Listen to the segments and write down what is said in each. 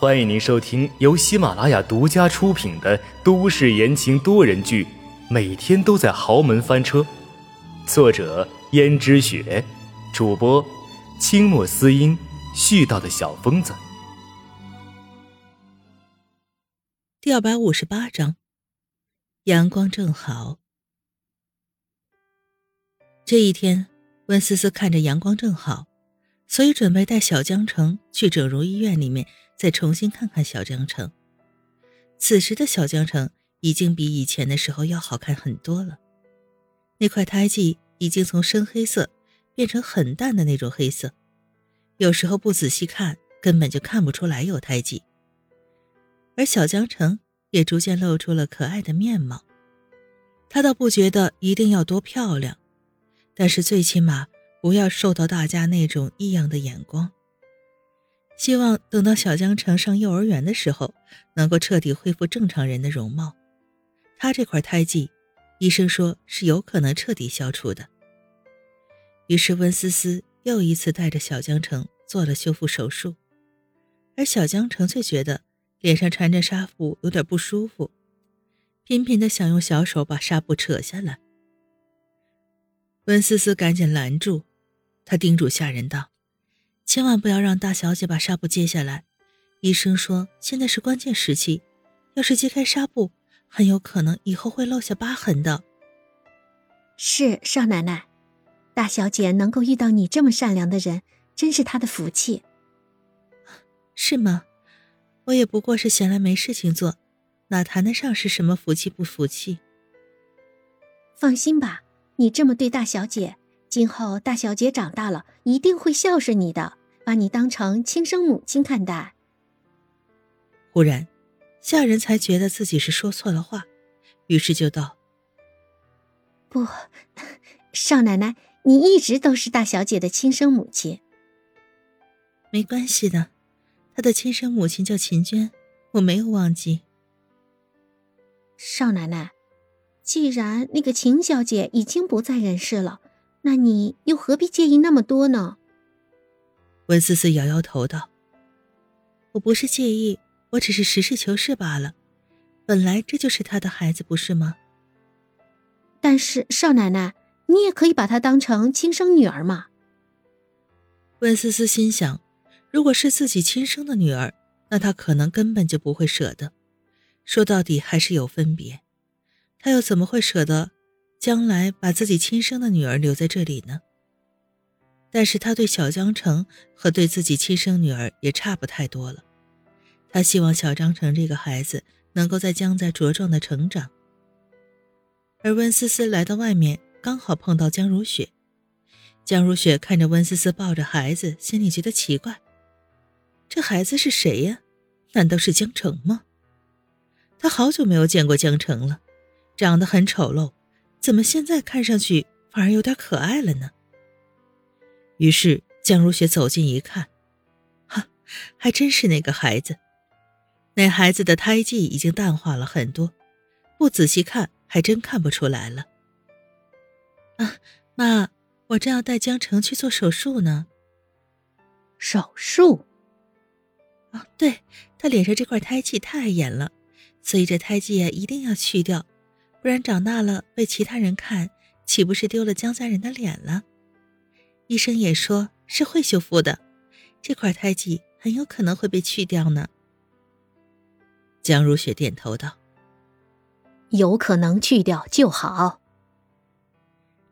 欢迎您收听由喜马拉雅独家出品的都市言情多人剧《每天都在豪门翻车》，作者：胭脂雪，主播：清墨思音，絮叨的小疯子。第二百五十八章，阳光正好。这一天，温思思看着阳光正好。所以准备带小江城去整容医院里面再重新看看小江城。此时的小江城已经比以前的时候要好看很多了，那块胎记已经从深黑色变成很淡的那种黑色，有时候不仔细看根本就看不出来有胎记。而小江城也逐渐露出了可爱的面貌，他倒不觉得一定要多漂亮，但是最起码。不要受到大家那种异样的眼光。希望等到小江城上幼儿园的时候，能够彻底恢复正常人的容貌。他这块胎记，医生说是有可能彻底消除的。于是温思思又一次带着小江城做了修复手术，而小江城却觉得脸上缠着纱布有点不舒服，频频的想用小手把纱布扯下来。温思思赶紧拦住。他叮嘱下人道：“千万不要让大小姐把纱布揭下来。医生说现在是关键时期，要是揭开纱布，很有可能以后会落下疤痕的。”是少奶奶，大小姐能够遇到你这么善良的人，真是她的福气。是吗？我也不过是闲来没事情做，哪谈得上是什么福气不福气？放心吧，你这么对大小姐。今后大小姐长大了，一定会孝顺你的，把你当成亲生母亲看待。忽然，下人才觉得自己是说错了话，于是就道：“不，少奶奶，你一直都是大小姐的亲生母亲。没关系的，她的亲生母亲叫秦娟，我没有忘记。少奶奶，既然那个秦小姐已经不在人世了。”那你又何必介意那么多呢？温思思摇摇头道：“我不是介意，我只是实事求是罢了。本来这就是他的孩子，不是吗？”但是少奶奶，你也可以把她当成亲生女儿嘛。温思思心想，如果是自己亲生的女儿，那她可能根本就不会舍得。说到底还是有分别，她又怎么会舍得？将来把自己亲生的女儿留在这里呢？但是他对小江城和对自己亲生女儿也差不太多了。他希望小江城这个孩子能够在江在茁壮的成长。而温思思来到外面，刚好碰到江如雪。江如雪看着温思思抱着孩子，心里觉得奇怪：这孩子是谁呀？难道是江城吗？他好久没有见过江城了，长得很丑陋。怎么现在看上去反而有点可爱了呢？于是江如雪走近一看，哈，还真是那个孩子。那孩子的胎记已经淡化了很多，不仔细看还真看不出来了。啊，妈，我正要带江城去做手术呢。手术？啊，对他脸上这块胎记太碍眼了，所以这胎记啊一定要去掉。不然长大了被其他人看，岂不是丢了江家人的脸了？医生也说是会修复的，这块胎记很有可能会被去掉呢。江如雪点头道：“有可能去掉就好。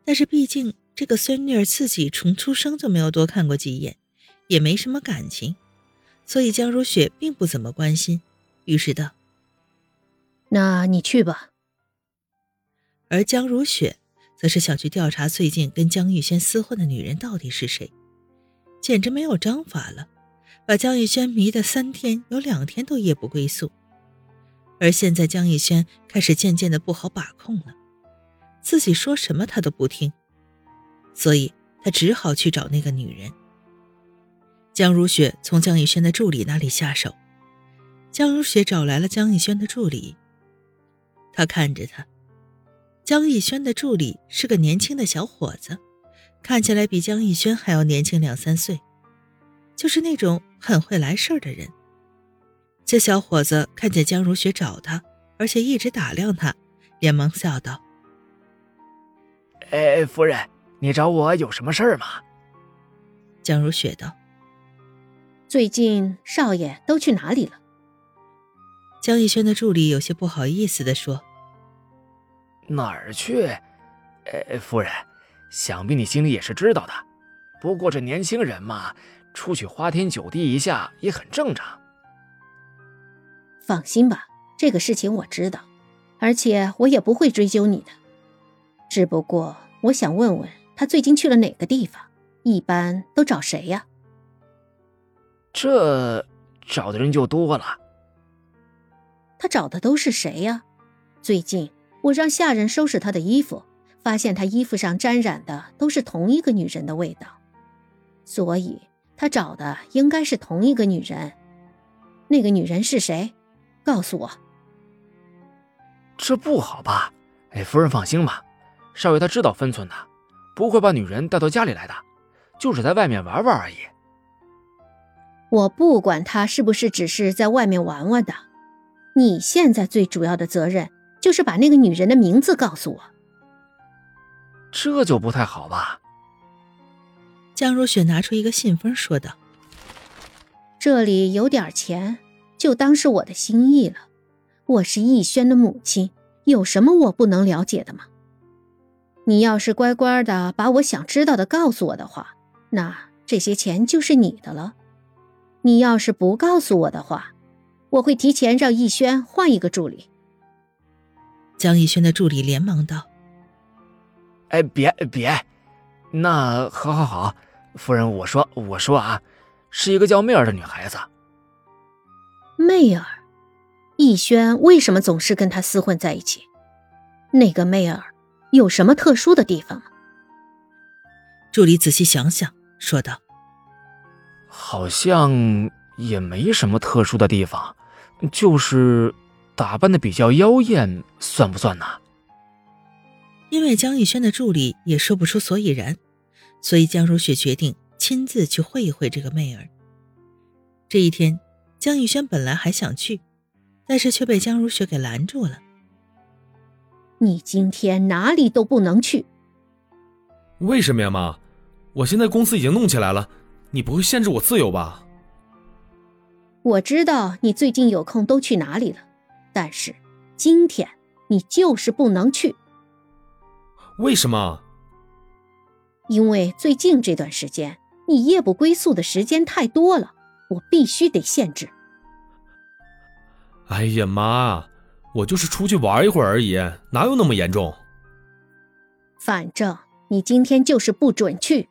但是毕竟这个孙女儿自己从出生就没有多看过几眼，也没什么感情，所以江如雪并不怎么关心。于是道：‘那你去吧。’”而江如雪，则是想去调查最近跟江玉轩厮混的女人到底是谁，简直没有章法了，把江玉轩迷得三天有两天都夜不归宿。而现在江玉轩开始渐渐的不好把控了，自己说什么他都不听，所以他只好去找那个女人。江如雪从江玉轩的助理那里下手，江如雪找来了江玉轩的助理，他看着他。江逸轩的助理是个年轻的小伙子，看起来比江逸轩还要年轻两三岁，就是那种很会来事儿的人。这小伙子看见江如雪找他，而且一直打量他，连忙笑道：“哎，夫人，你找我有什么事儿吗？”江如雪道：“最近少爷都去哪里了？”江逸轩的助理有些不好意思的说：“哪儿去？呃，夫人，想必你心里也是知道的。不过这年轻人嘛，出去花天酒地一下也很正常。放心吧，这个事情我知道，而且我也不会追究你的。只不过我想问问他最近去了哪个地方，一般都找谁呀？这找的人就多了。”他找的都是谁呀？最近我让下人收拾他的衣服，发现他衣服上沾染的都是同一个女人的味道，所以他找的应该是同一个女人。那个女人是谁？告诉我。这不好吧？哎，夫人放心吧，少爷他知道分寸的，不会把女人带到家里来的，就是在外面玩玩而已。我不管他是不是只是在外面玩玩的。你现在最主要的责任就是把那个女人的名字告诉我。这就不太好吧？江如雪拿出一个信封，说道：“这里有点钱，就当是我的心意了。我是逸轩的母亲，有什么我不能了解的吗？你要是乖乖的把我想知道的告诉我的话，那这些钱就是你的了。你要是不告诉我的话，”我会提前让逸轩换一个助理。江逸轩的助理连忙道：“哎，别别，那好好好，夫人，我说我说啊，是一个叫媚儿的女孩子。媚儿，逸轩为什么总是跟她厮混在一起？那个媚儿有什么特殊的地方吗？”助理仔细想想，说道：“好像也没什么特殊的地方。”就是打扮的比较妖艳，算不算呢？因为江逸轩的助理也说不出所以然，所以江如雪决定亲自去会一会这个妹儿。这一天，江逸轩本来还想去，但是却被江如雪给拦住了。你今天哪里都不能去。为什么呀，妈？我现在公司已经弄起来了，你不会限制我自由吧？我知道你最近有空都去哪里了，但是今天你就是不能去。为什么？因为最近这段时间你夜不归宿的时间太多了，我必须得限制。哎呀妈，我就是出去玩一会儿而已，哪有那么严重？反正你今天就是不准去，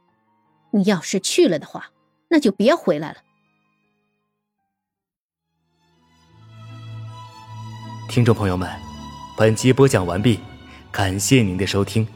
你要是去了的话，那就别回来了。听众朋友们，本集播讲完毕，感谢您的收听。